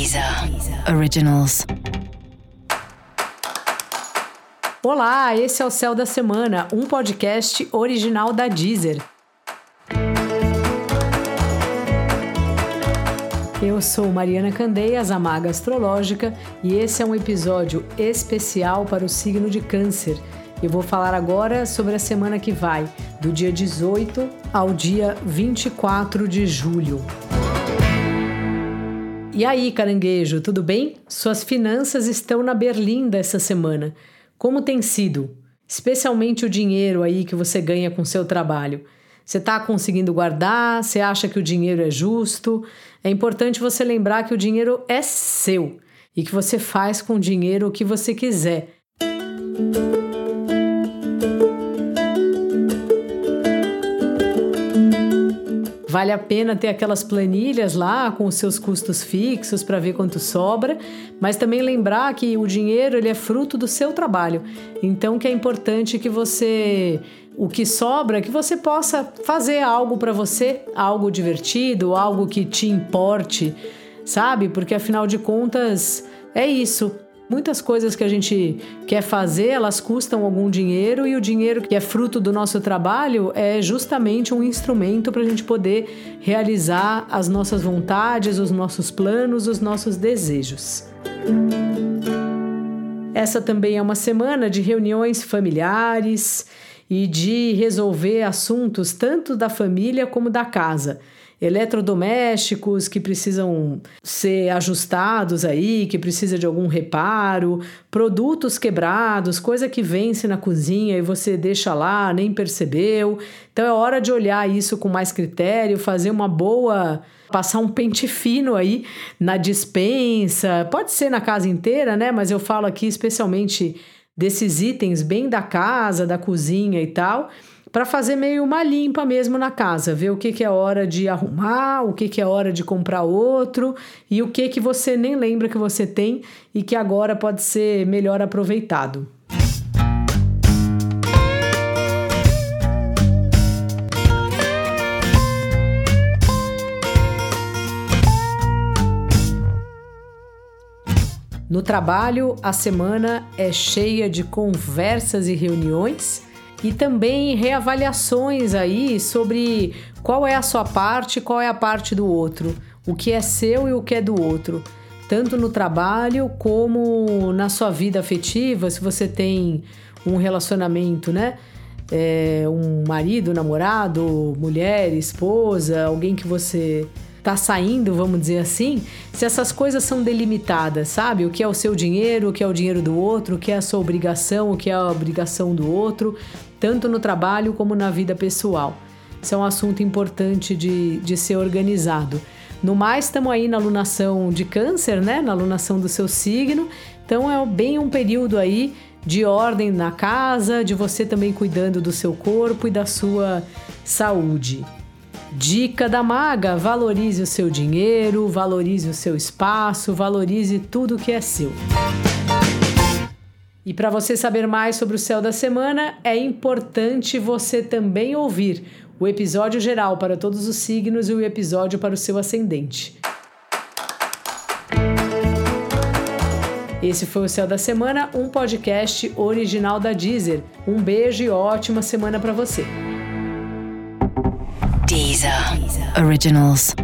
Deezer Originals. Olá, esse é o Céu da Semana, um podcast original da Deezer. Eu sou Mariana Candeias, a Maga Astrológica, e esse é um episódio especial para o signo de Câncer. Eu vou falar agora sobre a semana que vai, do dia 18 ao dia 24 de julho. E aí, caranguejo, tudo bem? Suas finanças estão na berlinda essa semana. Como tem sido? Especialmente o dinheiro aí que você ganha com seu trabalho. Você está conseguindo guardar? Você acha que o dinheiro é justo? É importante você lembrar que o dinheiro é seu e que você faz com o dinheiro o que você quiser. Vale a pena ter aquelas planilhas lá com os seus custos fixos para ver quanto sobra, mas também lembrar que o dinheiro ele é fruto do seu trabalho. Então que é importante que você o que sobra que você possa fazer algo para você, algo divertido, algo que te importe, sabe? Porque afinal de contas é isso. Muitas coisas que a gente quer fazer, elas custam algum dinheiro e o dinheiro que é fruto do nosso trabalho é justamente um instrumento para a gente poder realizar as nossas vontades, os nossos planos, os nossos desejos. Essa também é uma semana de reuniões familiares e de resolver assuntos tanto da família como da casa eletrodomésticos que precisam ser ajustados aí, que precisa de algum reparo, produtos quebrados, coisa que vence na cozinha e você deixa lá, nem percebeu. Então é hora de olhar isso com mais critério, fazer uma boa passar um pente fino aí na dispensa, pode ser na casa inteira, né? Mas eu falo aqui especialmente desses itens bem da casa, da cozinha e tal para fazer meio uma limpa mesmo na casa, ver o que, que é hora de arrumar, o que, que é hora de comprar outro e o que, que você nem lembra que você tem e que agora pode ser melhor aproveitado. No trabalho, a semana é cheia de conversas e reuniões e também reavaliações aí sobre qual é a sua parte, qual é a parte do outro, o que é seu e o que é do outro, tanto no trabalho como na sua vida afetiva, se você tem um relacionamento, né? É, um marido, namorado, mulher, esposa, alguém que você tá saindo, vamos dizer assim, se essas coisas são delimitadas, sabe? O que é o seu dinheiro, o que é o dinheiro do outro, o que é a sua obrigação, o que é a obrigação do outro, tanto no trabalho como na vida pessoal. Isso é um assunto importante de, de ser organizado. No mais, estamos aí na alunação de câncer, né? Na alunação do seu signo. Então é bem um período aí de ordem na casa, de você também cuidando do seu corpo e da sua saúde. Dica da maga: valorize o seu dinheiro, valorize o seu espaço, valorize tudo que é seu. E para você saber mais sobre o céu da semana, é importante você também ouvir o episódio geral para todos os signos e o episódio para o seu ascendente. Esse foi o Céu da Semana, um podcast original da Deezer. Um beijo e ótima semana para você. Deezer Originals.